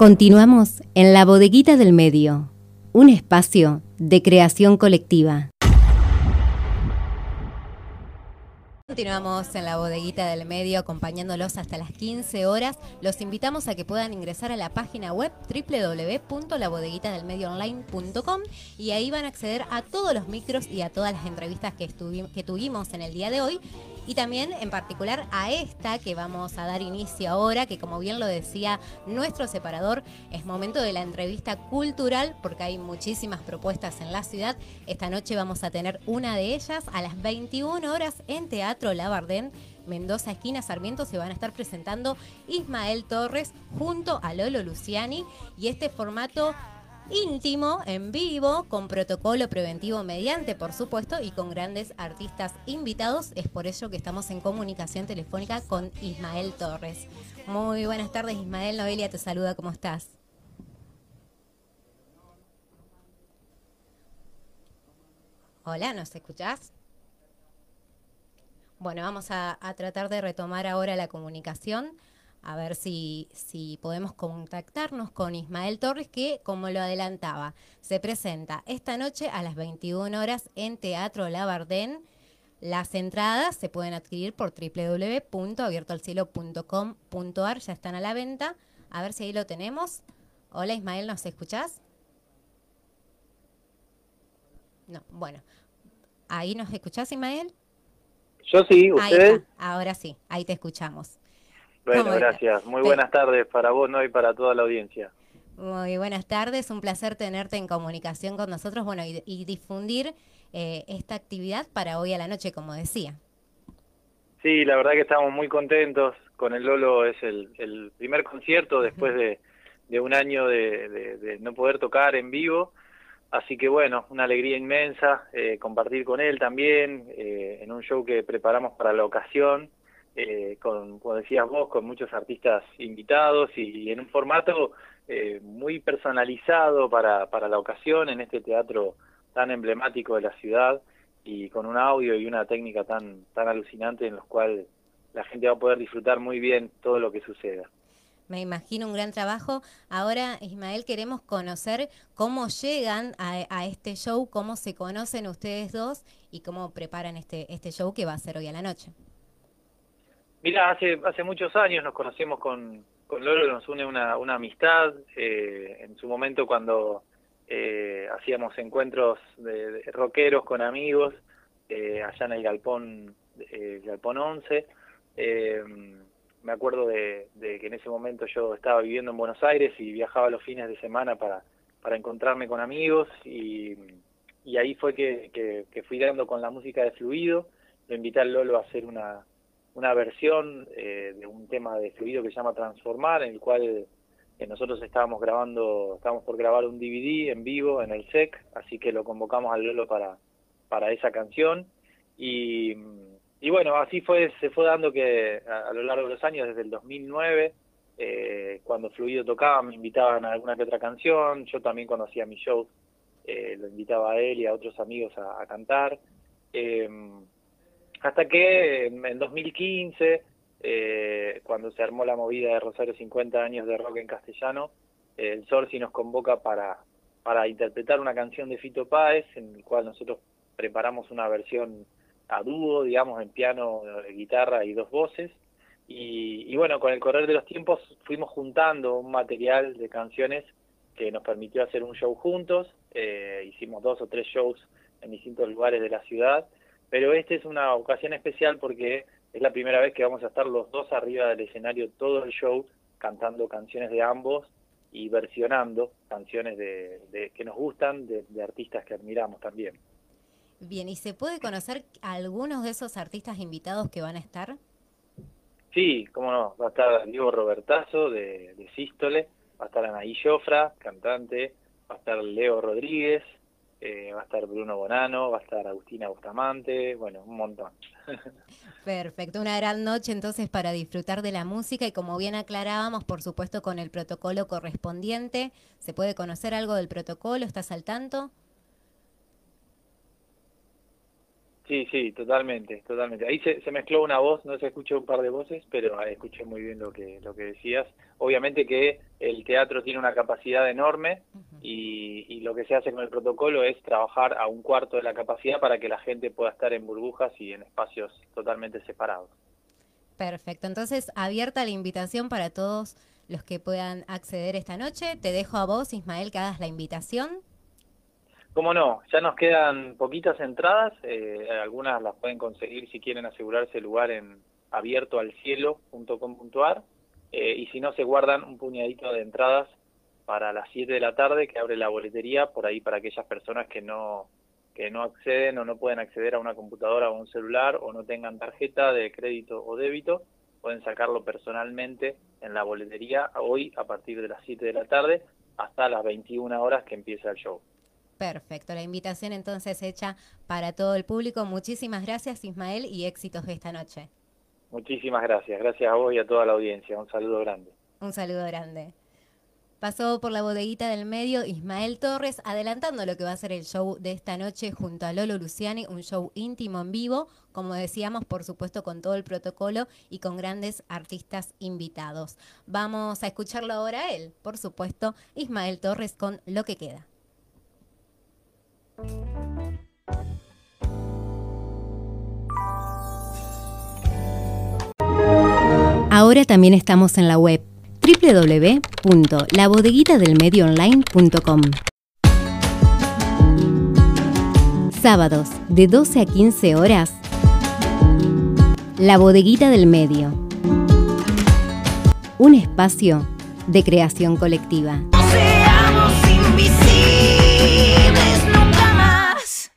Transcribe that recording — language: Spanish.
Continuamos en la bodeguita del medio, un espacio de creación colectiva. Continuamos en la bodeguita del medio acompañándolos hasta las 15 horas. Los invitamos a que puedan ingresar a la página web www.labodeguitadelmedioonline.com y ahí van a acceder a todos los micros y a todas las entrevistas que, que tuvimos en el día de hoy y también en particular a esta que vamos a dar inicio ahora, que como bien lo decía nuestro separador, es momento de la entrevista cultural porque hay muchísimas propuestas en la ciudad. Esta noche vamos a tener una de ellas a las 21 horas en Teatro Labardén. Mendoza, esquina Sarmiento, se van a estar presentando Ismael Torres junto a Lolo Luciani y este formato íntimo, en vivo, con protocolo preventivo mediante, por supuesto, y con grandes artistas invitados. Es por ello que estamos en comunicación telefónica con Ismael Torres. Muy buenas tardes, Ismael. Noelia te saluda, ¿cómo estás? Hola, ¿nos escuchás? Bueno, vamos a, a tratar de retomar ahora la comunicación a ver si, si podemos contactarnos con Ismael Torres, que, como lo adelantaba, se presenta esta noche a las 21 horas en Teatro Labardén. Las entradas se pueden adquirir por www.abiertoalcielo.com.ar, ya están a la venta. A ver si ahí lo tenemos. Hola Ismael, ¿nos escuchás? No, bueno. ¿Ahí nos escuchás, Ismael? Yo sí, ¿ustedes? Ahora sí, ahí te escuchamos. Bueno, gracias. Muy buenas tardes para vos ¿no? y para toda la audiencia. Muy buenas tardes, un placer tenerte en comunicación con nosotros bueno, y, difundir eh, esta actividad para hoy a la noche, como decía. Sí, la verdad que estamos muy contentos con el Lolo, es el, primer concierto después de, un año de, no poder tocar en vivo, así que bueno, una alegría inmensa eh, compartir con él también eh, en un show que preparamos para la ocasión eh, con, como decías vos, con muchos artistas invitados y, en un formato eh, muy personalizado para, para la ocasión en este teatro tan emblemático de la ciudad y con un audio y una técnica tan, tan alucinante en los cual la gente va a poder disfrutar muy bien todo lo que suceda. Me imagino un gran trabajo. Ahora, Ismael, queremos conocer cómo llegan a, a, este show, cómo se conocen ustedes dos y cómo preparan este, este show que va a ser hoy a la noche. Mira, hace, hace muchos años nos conocemos con, Lolo, nos une una, una amistad. Eh, en su momento cuando eh, hacíamos encuentros de, rockeros con amigos, eh, allá en el Galpón, el Galpón 11. me acuerdo de, que en ese momento yo estaba viviendo en Buenos Aires y viajaba los fines de semana para, encontrarme con amigos y, y ahí fue que, que, que fui dando con la música de Fluido. Lo invité al Lolo a hacer una, una versión eh, de un tema de fluido que se llama Transformar, en el cual eh, nosotros estábamos grabando, estábamos por grabar un DVD en vivo en el SEC, así que lo convocamos al Lolo para, para esa canción. Y, y bueno, así fue, se fue dando que a, lo largo de los años, desde el 2009, eh, cuando Fluido tocaba, me invitaban a alguna que otra canción, yo también conocía mi show, lo invitaba a él y a otros amigos a cantar. Eh, hasta que en 2015, eh, cuando se armó la movida de Rosario 50 años de rock en castellano, el Sorsi nos convoca para, para interpretar una canción de Fito Páez, en el cual nosotros preparamos una versión a dúo, digamos, en piano, guitarra y dos voces. Y, bueno, con el correr de los tiempos fuimos juntando un material de canciones que nos permitió hacer un show juntos. Eh, hicimos dos o tres shows en distintos lugares de la ciudad pero esta es una ocasión especial porque es la primera vez que vamos a estar los dos arriba del escenario todo el show cantando canciones de ambos y versionando canciones de, que nos gustan de, artistas que admiramos también. Bien, ¿y se puede conocer algunos de esos artistas invitados que van a estar? Sí, cómo no, va a estar Diego Robertazo de, de Sístole, va a estar Anaí Jofra, cantante, va a estar Leo Rodríguez, eh, va a estar Bruno Bonano, va a estar Agustina Bustamante, bueno, un montón. Perfecto, una gran noche entonces para disfrutar de la música y como bien aclarábamos, por supuesto con el protocolo correspondiente, ¿se puede conocer algo del protocolo? ¿Estás al tanto? Sí, sí, totalmente, totalmente. Ahí se, mezcló una voz, no se escuchó un par de voces, pero escuché muy bien lo que, lo que decías. Obviamente que el teatro tiene una capacidad enorme y, y, lo que se hace con el protocolo es trabajar a un cuarto de la capacidad para que la gente pueda estar en burbujas y en espacios totalmente separados. Perfecto, entonces abierta la invitación para todos los que puedan acceder esta noche. Te dejo a vos, Ismael, que hagas la invitación. Cómo no, ya nos quedan poquitas entradas, eh, algunas las pueden conseguir si quieren asegurarse el lugar en abiertoalcielo.com.ar eh, y si no se guardan un puñadito de entradas para las 7 de la tarde que abre la boletería por ahí para aquellas personas que no que no acceden o no pueden acceder a una computadora o un celular o no tengan tarjeta de crédito o débito, pueden sacarlo personalmente en la boletería hoy a partir de las 7 de la tarde hasta las 21 horas que empieza el show. Perfecto, la invitación entonces hecha para todo el público. Muchísimas gracias Ismael y éxitos de esta noche. Muchísimas gracias, gracias a vos y a toda la audiencia. Un saludo grande. Un saludo grande. Pasó por la bodeguita del medio Ismael Torres, adelantando lo que va a ser el show de esta noche junto a Lolo Luciani, un show íntimo en vivo, como decíamos, por supuesto, con todo el protocolo y con grandes artistas invitados. Vamos a escucharlo ahora él, por supuesto, Ismael Torres con Lo que queda. Ahora también estamos en la web www.labodeguitadelmedioonline.com. Sábados de 12 a 15 horas. La Bodeguita del Medio. Un espacio de creación colectiva.